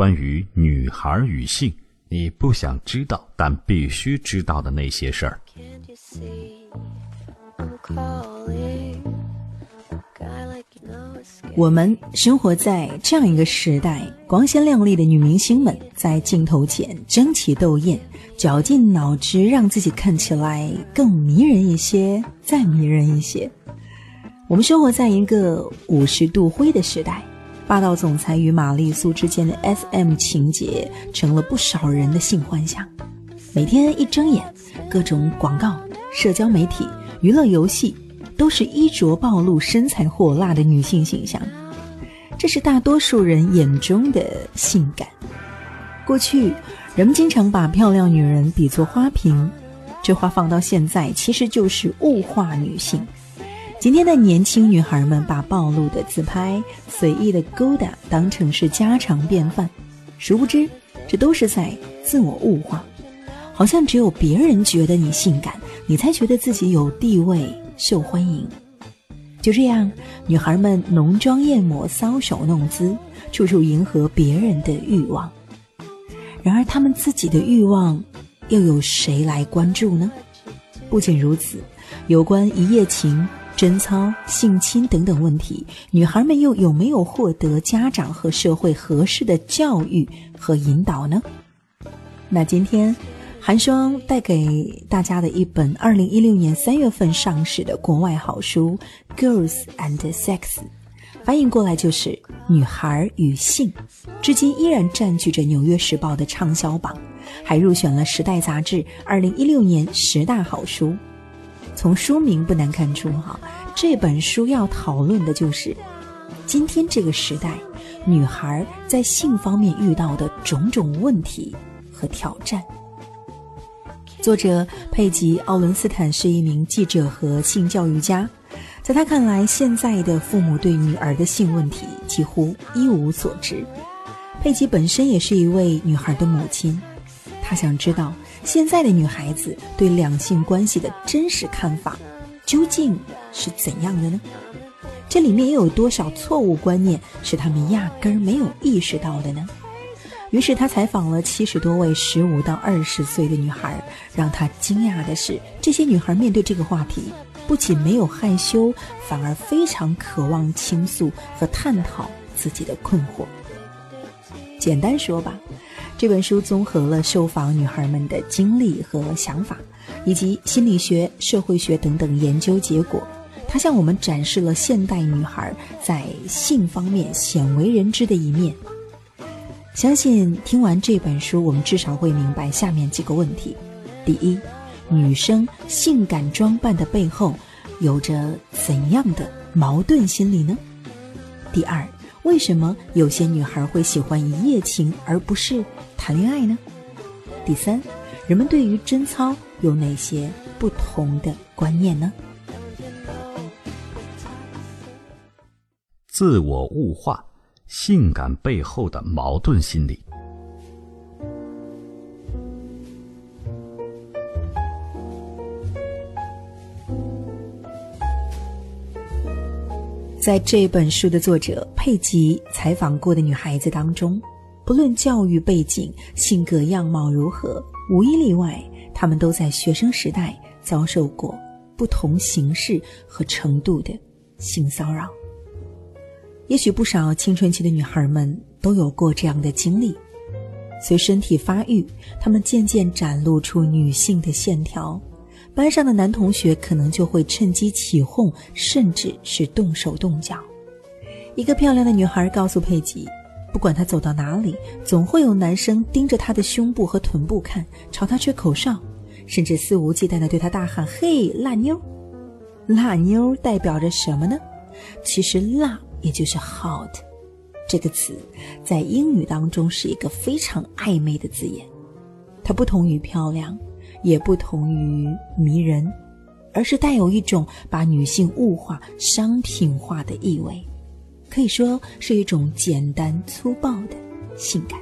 关于女孩与性，你不想知道但必须知道的那些事儿。我们生活在这样一个时代，光鲜亮丽的女明星们在镜头前争奇斗艳，绞尽脑汁让自己看起来更迷人一些，再迷人一些。我们生活在一个五十度灰的时代，霸道总裁与玛丽苏之间的 SM 情节成了不少人的性幻想。每天一睁眼，各种广告、社交媒体、娱乐游戏。都是衣着暴露、身材火辣的女性形象，这是大多数人眼中的性感。过去，人们经常把漂亮女人比作花瓶，这话放到现在，其实就是物化女性。今天的年轻女孩们把暴露的自拍、随意的勾搭当成是家常便饭，殊不知，这都是在自我物化。好像只有别人觉得你性感，你才觉得自己有地位。受欢迎，就这样，女孩们浓妆艳抹、搔首弄姿，处处迎合别人的欲望。然而，她们自己的欲望，又有谁来关注呢？不仅如此，有关一夜情、贞操、性侵等等问题，女孩们又有没有获得家长和社会合适的教育和引导呢？那今天。寒霜带给大家的一本二零一六年三月份上市的国外好书《Girls and Sex》，翻译过来就是《女孩与性》，至今依然占据着《纽约时报》的畅销榜，还入选了《时代》杂志二零一六年十大好书。从书名不难看出，哈，这本书要讨论的就是今天这个时代女孩在性方面遇到的种种问题和挑战。作者佩吉·奥伦斯坦是一名记者和性教育家，在他看来，现在的父母对女儿的性问题几乎一无所知。佩吉本身也是一位女孩的母亲，他想知道现在的女孩子对两性关系的真实看法究竟是怎样的呢？这里面又有多少错误观念是他们压根儿没有意识到的呢？于是他采访了七十多位十五到二十岁的女孩，让他惊讶的是，这些女孩面对这个话题，不仅没有害羞，反而非常渴望倾诉和探讨自己的困惑。简单说吧，这本书综合了受访女孩们的经历和想法，以及心理学、社会学等等研究结果，它向我们展示了现代女孩在性方面鲜为人知的一面。相信听完这本书，我们至少会明白下面几个问题：第一，女生性感装扮的背后有着怎样的矛盾心理呢？第二，为什么有些女孩会喜欢一夜情而不是谈恋爱呢？第三，人们对于贞操有哪些不同的观念呢？自我物化。性感背后的矛盾心理，在这本书的作者佩吉采访过的女孩子当中，不论教育背景、性格样貌如何，无一例外，她们都在学生时代遭受过不同形式和程度的性骚扰。也许不少青春期的女孩们都有过这样的经历，随身体发育，她们渐渐展露出女性的线条，班上的男同学可能就会趁机起哄，甚至是动手动脚。一个漂亮的女孩告诉佩吉，不管她走到哪里，总会有男生盯着她的胸部和臀部看，朝她吹口哨，甚至肆无忌惮地对她大喊：“嘿，辣妞！”辣妞代表着什么呢？其实辣。也就是 hot 这个词，在英语当中是一个非常暧昧的字眼，它不同于漂亮，也不同于迷人，而是带有一种把女性物化、商品化的意味，可以说是一种简单粗暴的性感。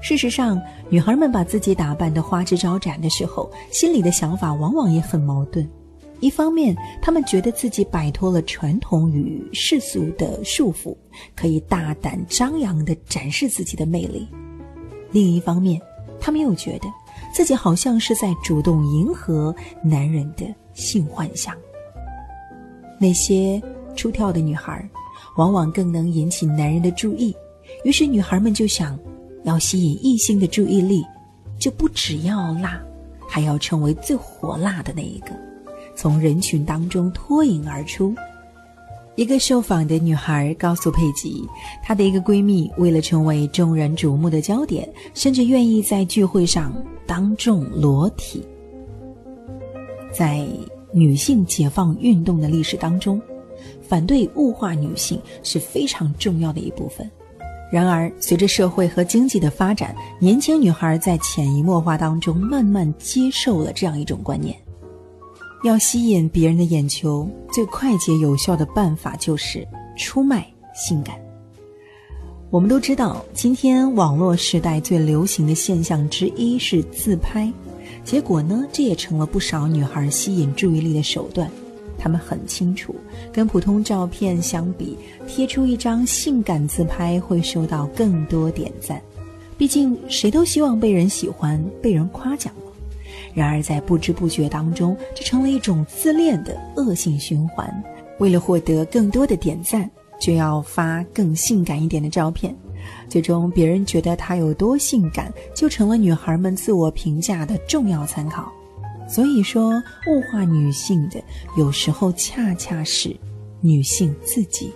事实上，女孩们把自己打扮的花枝招展的时候，心里的想法往往也很矛盾。一方面，他们觉得自己摆脱了传统与世俗的束缚，可以大胆张扬地展示自己的魅力；另一方面，他们又觉得自己好像是在主动迎合男人的性幻想。那些出挑的女孩，往往更能引起男人的注意，于是女孩们就想，要吸引异性的注意力，就不只要辣，还要成为最火辣的那一个。从人群当中脱颖而出。一个受访的女孩告诉佩吉，她的一个闺蜜为了成为众人瞩目的焦点，甚至愿意在聚会上当众裸体。在女性解放运动的历史当中，反对物化女性是非常重要的一部分。然而，随着社会和经济的发展，年轻女孩在潜移默化当中慢慢接受了这样一种观念。要吸引别人的眼球，最快捷有效的办法就是出卖性感。我们都知道，今天网络时代最流行的现象之一是自拍，结果呢，这也成了不少女孩吸引注意力的手段。她们很清楚，跟普通照片相比，贴出一张性感自拍会收到更多点赞。毕竟，谁都希望被人喜欢、被人夸奖。然而，在不知不觉当中，这成了一种自恋的恶性循环。为了获得更多的点赞，就要发更性感一点的照片，最终别人觉得她有多性感，就成了女孩们自我评价的重要参考。所以说，物化女性的，有时候恰恰是女性自己。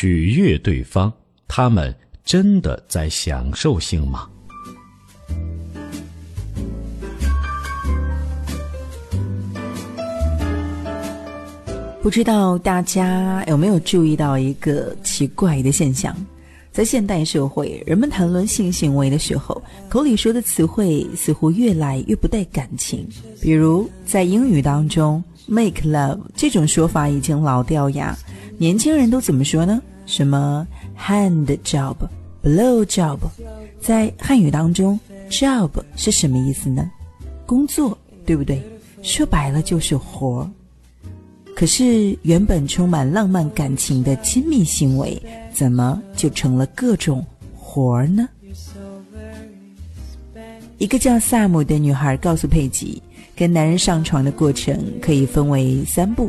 取悦对方，他们真的在享受性吗？不知道大家有没有注意到一个奇怪的现象？在现代社会，人们谈论性行为的时候，口里说的词汇似乎越来越不带感情。比如，在英语当中，“make love” 这种说法已经老掉牙，年轻人都怎么说呢？什么 hand job, blow job，在汉语当中，job 是什么意思呢？工作，对不对？说白了就是活儿。可是原本充满浪漫感情的亲密行为，怎么就成了各种活儿呢？一个叫萨姆的女孩告诉佩吉，跟男人上床的过程可以分为三步：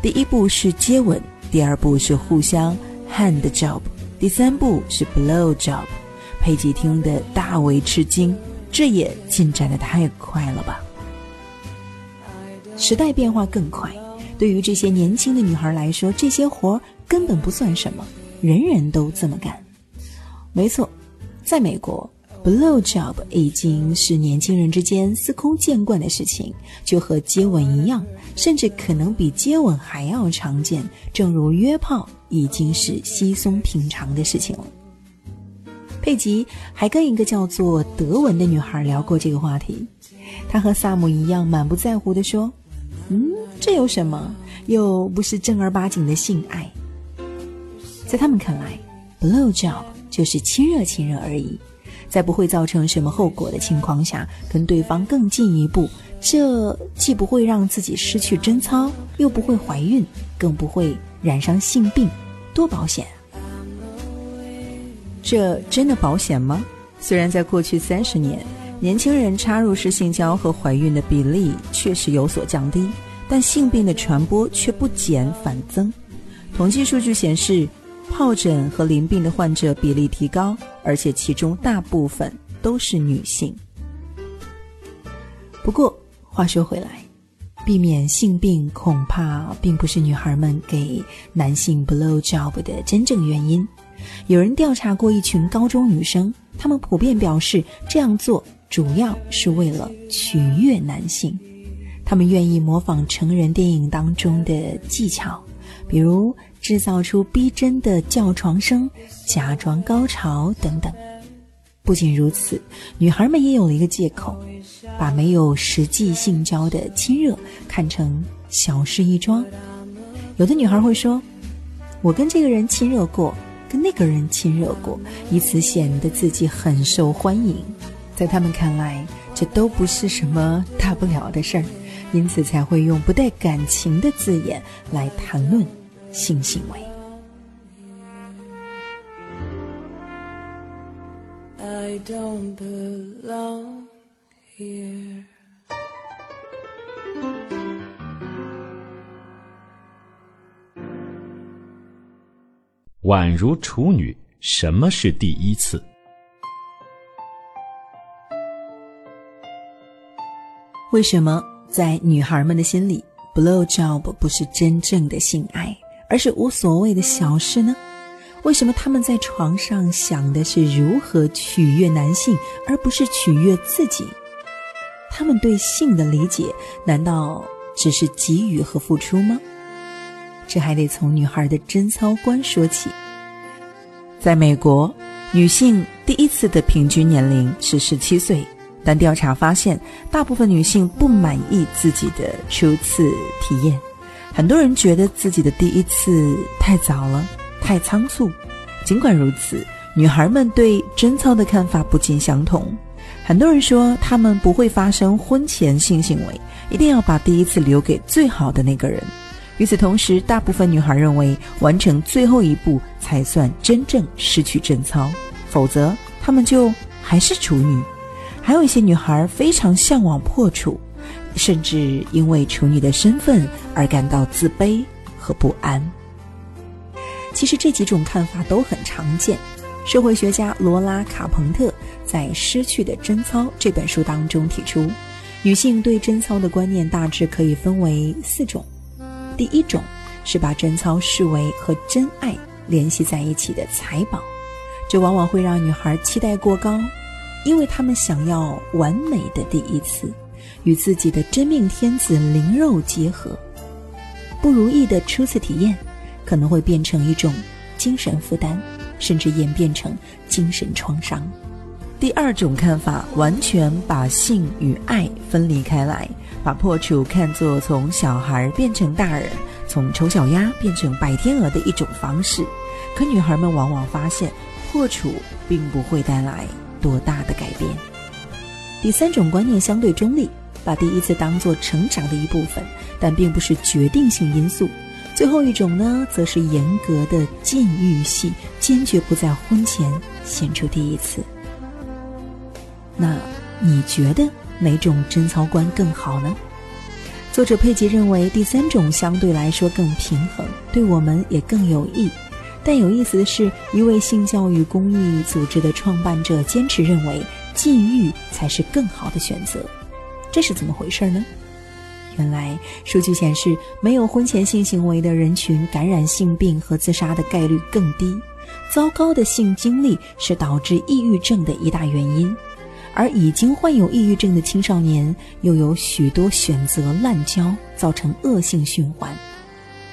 第一步是接吻，第二步是互相。Hand job，第三步是 blow job，佩吉听得大为吃惊，这也进展的太快了吧？时代变化更快，对于这些年轻的女孩来说，这些活根本不算什么，人人都这么干。没错，在美国。Blow job 已经是年轻人之间司空见惯的事情，就和接吻一样，甚至可能比接吻还要常见。正如约炮已经是稀松平常的事情了。佩吉还跟一个叫做德文的女孩聊过这个话题，她和萨姆一样满不在乎地说：“嗯，这有什么？又不是正儿八经的性爱。”在他们看来，Blow job 就是亲热亲热而已。在不会造成什么后果的情况下，跟对方更进一步，这既不会让自己失去贞操，又不会怀孕，更不会染上性病，多保险！这真的保险吗？虽然在过去三十年，年轻人插入式性交和怀孕的比例确实有所降低，但性病的传播却不减反增。统计数据显示。疱疹和淋病的患者比例提高，而且其中大部分都是女性。不过话说回来，避免性病恐怕并不是女孩们给男性 blow job 的真正原因。有人调查过一群高中女生，她们普遍表示这样做主要是为了取悦男性，她们愿意模仿成人电影当中的技巧。比如制造出逼真的叫床声、假装高潮等等。不仅如此，女孩们也有了一个借口，把没有实际性交的亲热看成小事一桩。有的女孩会说：“我跟这个人亲热过，跟那个人亲热过，以此显得自己很受欢迎。在他们看来，这都不是什么大不了的事儿，因此才会用不带感情的字眼来谈论性行为。I don't belong here. 宛如处女，什么是第一次？为什么在女孩们的心里，blow job 不是真正的性爱，而是无所谓的小事呢？为什么他们在床上想的是如何取悦男性，而不是取悦自己？他们对性的理解，难道只是给予和付出吗？这还得从女孩的贞操观说起。在美国，女性第一次的平均年龄是十七岁，但调查发现，大部分女性不满意自己的初次体验。很多人觉得自己的第一次太早了，太仓促。尽管如此，女孩们对贞操的看法不尽相同。很多人说，他们不会发生婚前性行为，一定要把第一次留给最好的那个人。与此同时，大部分女孩认为完成最后一步才算真正失去贞操，否则她们就还是处女。还有一些女孩非常向往破处，甚至因为处女的身份而感到自卑和不安。其实这几种看法都很常见。社会学家罗拉·卡彭特在《失去的贞操》这本书当中提出，女性对贞操的观念大致可以分为四种。第一种是把贞操视为和真爱联系在一起的财宝，这往往会让女孩期待过高，因为她们想要完美的第一次，与自己的真命天子灵肉结合。不如意的初次体验可能会变成一种精神负担，甚至演变成精神创伤。第二种看法完全把性与爱分离开来。把破处看作从小孩变成大人，从丑小鸭变成白天鹅的一种方式，可女孩们往往发现破处并不会带来多大的改变。第三种观念相对中立，把第一次当作成长的一部分，但并不是决定性因素。最后一种呢，则是严格的禁欲系，坚决不在婚前献出第一次。那你觉得？哪种贞操观更好呢？作者佩吉认为第三种相对来说更平衡，对我们也更有益。但有意思的是，一位性教育公益组织的创办者坚持认为禁欲才是更好的选择。这是怎么回事呢？原来数据显示，没有婚前性行为的人群感染性病和自杀的概率更低。糟糕的性经历是导致抑郁症的一大原因。而已经患有抑郁症的青少年，又有许多选择滥交，造成恶性循环。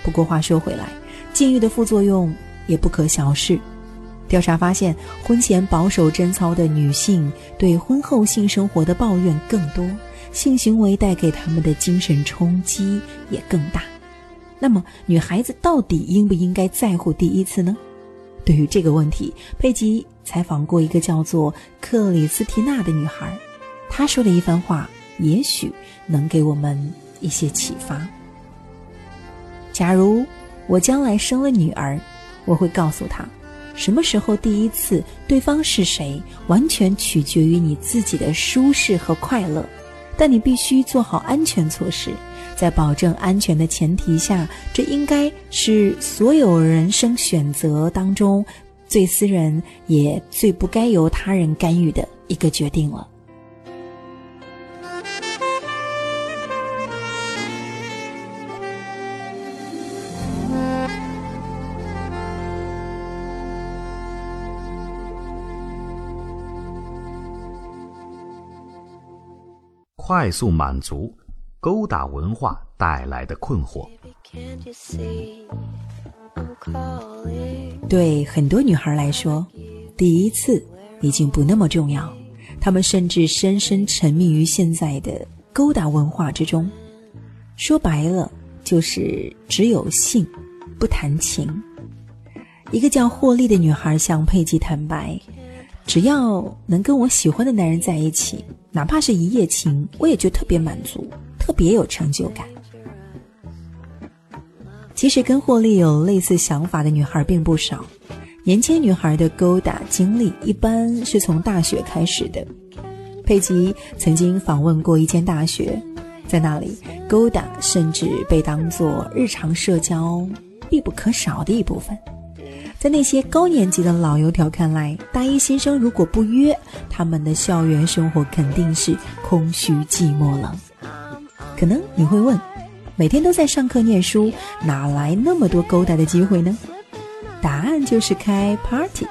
不过话说回来，禁欲的副作用也不可小视。调查发现，婚前保守贞操的女性，对婚后性生活的抱怨更多，性行为带给他们的精神冲击也更大。那么，女孩子到底应不应该在乎第一次呢？对于这个问题，佩吉采访过一个叫做克里斯蒂娜的女孩，她说的一番话也许能给我们一些启发。假如我将来生了女儿，我会告诉她，什么时候第一次，对方是谁，完全取决于你自己的舒适和快乐，但你必须做好安全措施。在保证安全的前提下，这应该是所有人生选择当中最私人也最不该由他人干预的一个决定了。快速满足。勾搭文化带来的困惑，对很多女孩来说，第一次已经不那么重要。她们甚至深深沉迷于现在的勾搭文化之中。说白了，就是只有性，不谈情。一个叫霍利的女孩向佩吉坦白：“只要能跟我喜欢的男人在一起，哪怕是一夜情，我也觉得特别满足，特别有成就感。”其实跟霍利有类似想法的女孩并不少。年轻女孩的勾搭经历一般是从大学开始的。佩吉曾经访问过一间大学，在那里，勾搭甚至被当作日常社交必不可少的一部分。在那些高年级的老油条看来，大一新生如果不约，他们的校园生活肯定是空虚寂寞了。可能你会问，每天都在上课念书，哪来那么多勾搭的机会呢？答案就是开 party。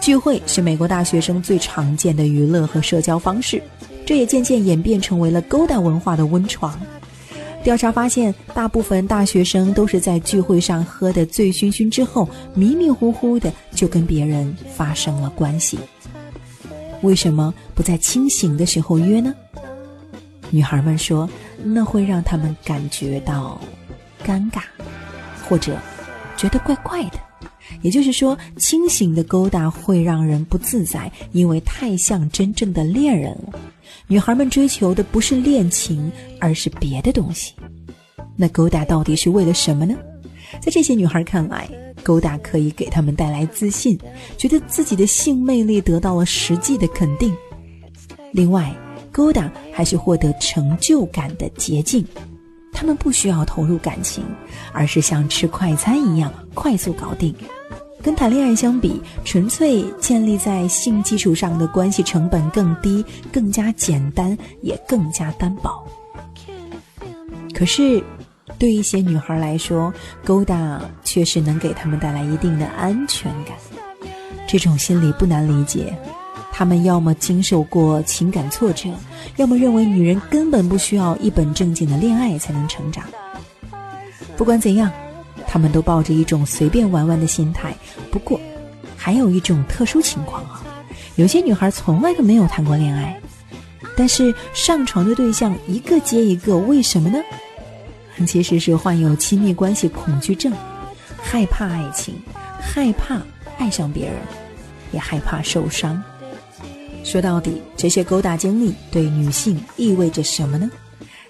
聚会是美国大学生最常见的娱乐和社交方式，这也渐渐演变成为了勾搭文化的温床。调查发现，大部分大学生都是在聚会上喝得醉醺醺之后，迷迷糊糊的就跟别人发生了关系。为什么不在清醒的时候约呢？女孩们说，那会让他们感觉到尴尬，或者觉得怪怪的。也就是说，清醒的勾搭会让人不自在，因为太像真正的恋人了。女孩们追求的不是恋情，而是别的东西。那勾搭到底是为了什么呢？在这些女孩看来，勾搭可以给她们带来自信，觉得自己的性魅力得到了实际的肯定。另外，勾搭还是获得成就感的捷径。他们不需要投入感情，而是像吃快餐一样快速搞定。跟谈恋爱相比，纯粹建立在性基础上的关系成本更低、更加简单，也更加单薄。可是，对一些女孩来说，勾搭确实能给他们带来一定的安全感。这种心理不难理解。他们要么经受过情感挫折，要么认为女人根本不需要一本正经的恋爱才能成长。不管怎样，他们都抱着一种随便玩玩的心态。不过，还有一种特殊情况啊，有些女孩从来都没有谈过恋爱，但是上床的对象一个接一个，为什么呢？其实是患有亲密关系恐惧症，害怕爱情，害怕爱上别人，也害怕受伤。说到底，这些勾搭经历对女性意味着什么呢？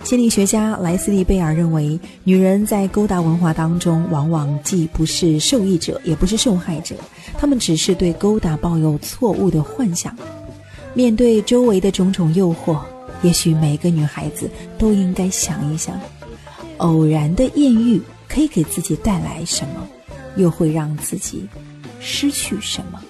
心理学家莱斯利·贝尔认为，女人在勾搭文化当中，往往既不是受益者，也不是受害者，她们只是对勾搭抱有错误的幻想。面对周围的种种诱惑，也许每个女孩子都应该想一想：偶然的艳遇可以给自己带来什么，又会让自己失去什么？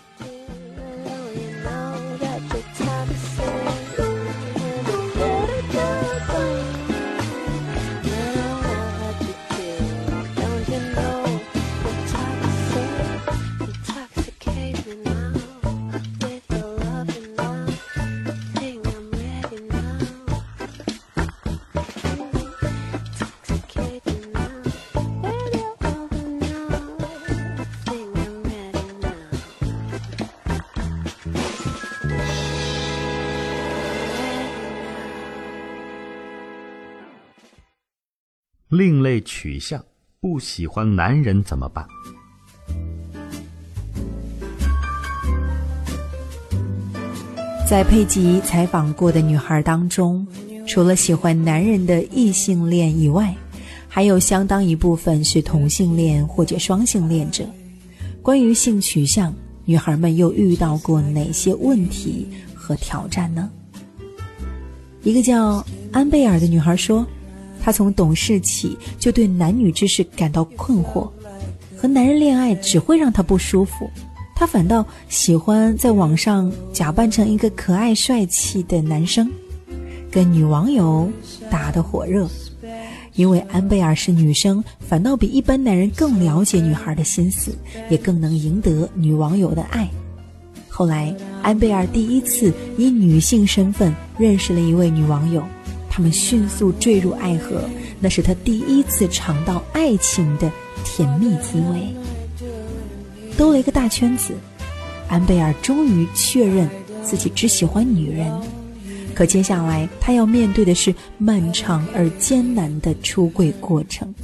另类取向，不喜欢男人怎么办？在佩吉采访过的女孩当中，除了喜欢男人的异性恋以外，还有相当一部分是同性恋或者双性恋者。关于性取向，女孩们又遇到过哪些问题和挑战呢？一个叫安贝尔的女孩说。他从懂事起就对男女之事感到困惑，和男人恋爱只会让他不舒服，他反倒喜欢在网上假扮成一个可爱帅气的男生，跟女网友打得火热。因为安贝尔是女生，反倒比一般男人更了解女孩的心思，也更能赢得女网友的爱。后来，安贝尔第一次以女性身份认识了一位女网友。他们迅速坠入爱河，那是他第一次尝到爱情的甜蜜滋味。兜了一个大圈子，安贝尔终于确认自己只喜欢女人。可接下来他要面对的是漫长而艰难的出柜过程。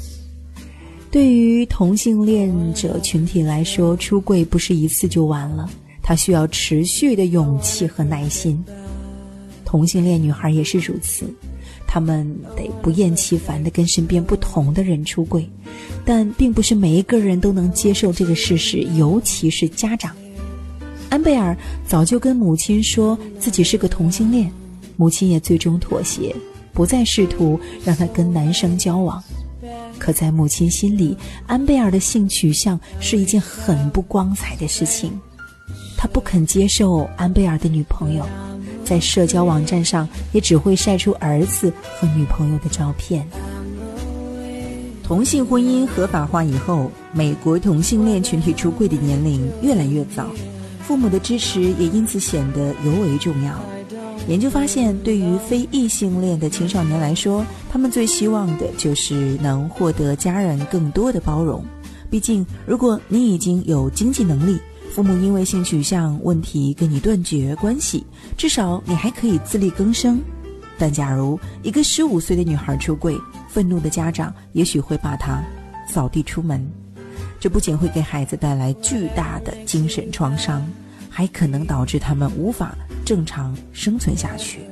对于同性恋者群体来说，出柜不是一次就完了，他需要持续的勇气和耐心。同性恋女孩也是如此，他们得不厌其烦的跟身边不同的人出柜，但并不是每一个人都能接受这个事实，尤其是家长。安贝尔早就跟母亲说自己是个同性恋，母亲也最终妥协，不再试图让他跟男生交往。可在母亲心里，安贝尔的性取向是一件很不光彩的事情。他不肯接受安贝尔的女朋友，在社交网站上也只会晒出儿子和女朋友的照片。同性婚姻合法化以后，美国同性恋群体出柜的年龄越来越早，父母的支持也因此显得尤为重要。研究发现，对于非异性恋的青少年来说，他们最希望的就是能获得家人更多的包容。毕竟，如果你已经有经济能力，父母因为性取向问题跟你断绝关系，至少你还可以自力更生。但假如一个十五岁的女孩出柜，愤怒的家长也许会把她扫地出门。这不仅会给孩子带来巨大的精神创伤，还可能导致他们无法。正常生存下去。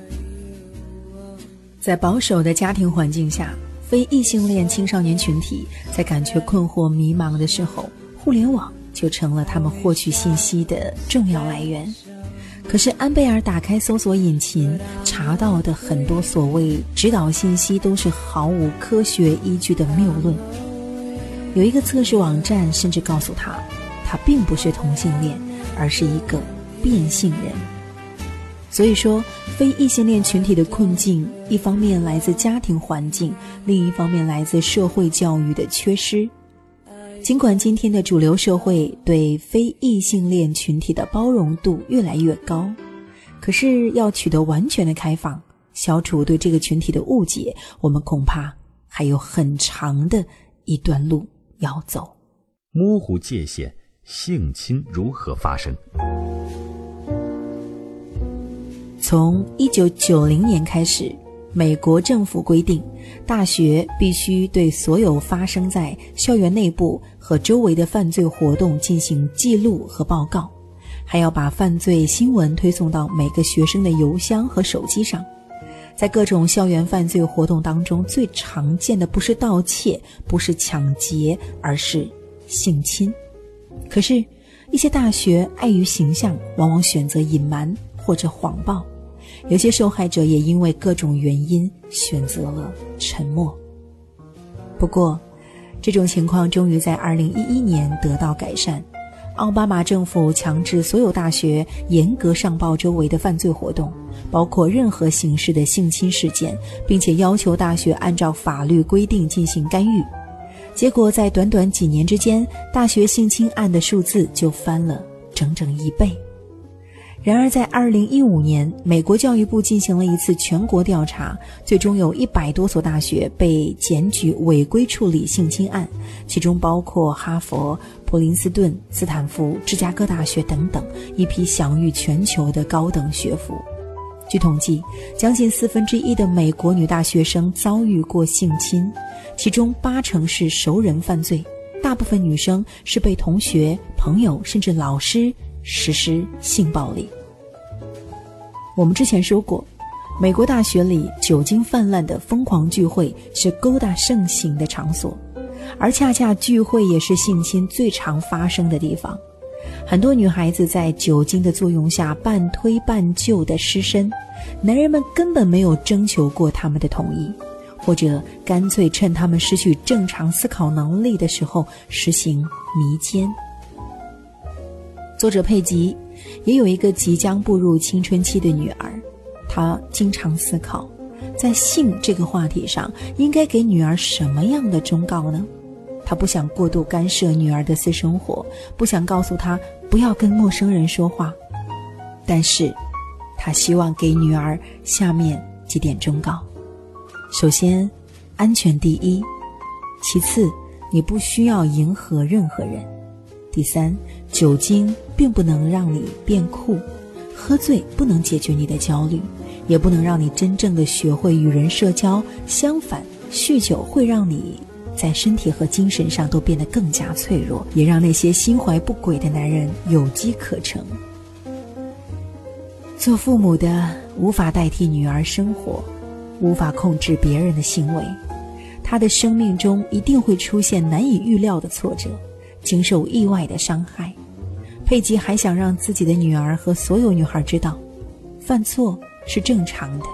在保守的家庭环境下，非异性恋青少年群体在感觉困惑、迷茫的时候，互联网就成了他们获取信息的重要来源。可是，安贝尔打开搜索引擎，查到的很多所谓指导信息都是毫无科学依据的谬论。有一个测试网站甚至告诉他，他并不是同性恋，而是一个变性人。所以说，非异性恋群体的困境，一方面来自家庭环境，另一方面来自社会教育的缺失。尽管今天的主流社会对非异性恋群体的包容度越来越高，可是要取得完全的开放，消除对这个群体的误解，我们恐怕还有很长的一段路要走。模糊界限，性侵如何发生？从一九九零年开始，美国政府规定，大学必须对所有发生在校园内部和周围的犯罪活动进行记录和报告，还要把犯罪新闻推送到每个学生的邮箱和手机上。在各种校园犯罪活动当中，最常见的不是盗窃，不是抢劫，而是性侵。可是，一些大学碍于形象，往往选择隐瞒或者谎报。有些受害者也因为各种原因选择了沉默。不过，这种情况终于在2011年得到改善。奥巴马政府强制所有大学严格上报周围的犯罪活动，包括任何形式的性侵事件，并且要求大学按照法律规定进行干预。结果，在短短几年之间，大学性侵案的数字就翻了整整一倍。然而，在二零一五年，美国教育部进行了一次全国调查，最终有一百多所大学被检举违规处理性侵案，其中包括哈佛、普林斯顿、斯坦福、芝加哥大学等等一批享誉全球的高等学府。据统计，将近四分之一的美国女大学生遭遇过性侵，其中八成是熟人犯罪，大部分女生是被同学、朋友甚至老师实施性暴力。我们之前说过，美国大学里酒精泛滥的疯狂聚会是勾搭盛行的场所，而恰恰聚会也是性侵最常发生的地方。很多女孩子在酒精的作用下半推半就的失身，男人们根本没有征求过他们的同意，或者干脆趁他们失去正常思考能力的时候实行迷奸。作者佩吉。也有一个即将步入青春期的女儿，她经常思考，在性这个话题上应该给女儿什么样的忠告呢？她不想过度干涉女儿的私生活，不想告诉她不要跟陌生人说话，但是，她希望给女儿下面几点忠告：首先，安全第一；其次，你不需要迎合任何人；第三，酒精。并不能让你变酷，喝醉不能解决你的焦虑，也不能让你真正的学会与人社交。相反，酗酒会让你在身体和精神上都变得更加脆弱，也让那些心怀不轨的男人有机可乘。做父母的无法代替女儿生活，无法控制别人的行为，她的生命中一定会出现难以预料的挫折，经受意外的伤害。佩吉还想让自己的女儿和所有女孩知道，犯错是正常的，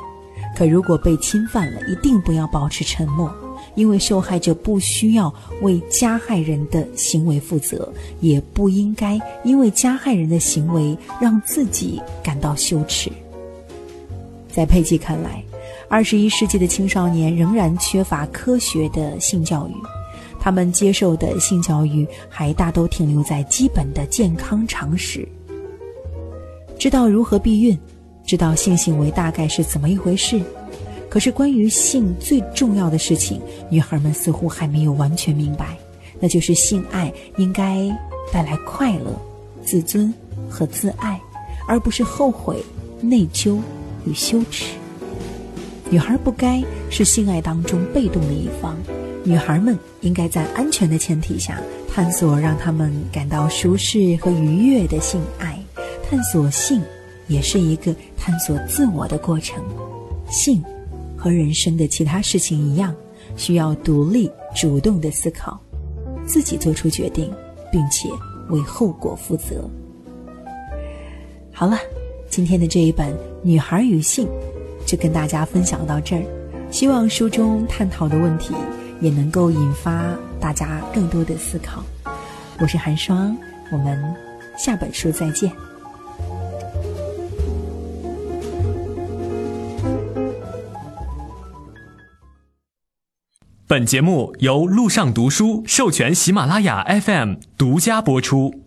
可如果被侵犯了，一定不要保持沉默。因为受害者不需要为加害人的行为负责，也不应该因为加害人的行为让自己感到羞耻。在佩吉看来，二十一世纪的青少年仍然缺乏科学的性教育，他们接受的性教育还大都停留在基本的健康常识，知道如何避孕，知道性行为大概是怎么一回事。可是，关于性最重要的事情，女孩们似乎还没有完全明白，那就是性爱应该带来快乐、自尊和自爱，而不是后悔、内疚与羞耻。女孩不该是性爱当中被动的一方，女孩们应该在安全的前提下探索让她们感到舒适和愉悦的性爱。探索性也是一个探索自我的过程，性。和人生的其他事情一样，需要独立主动的思考，自己做出决定，并且为后果负责。好了，今天的这一本《女孩与性》就跟大家分享到这儿。希望书中探讨的问题也能够引发大家更多的思考。我是寒霜，我们下本书再见。本节目由路上读书授权喜马拉雅 FM 独家播出。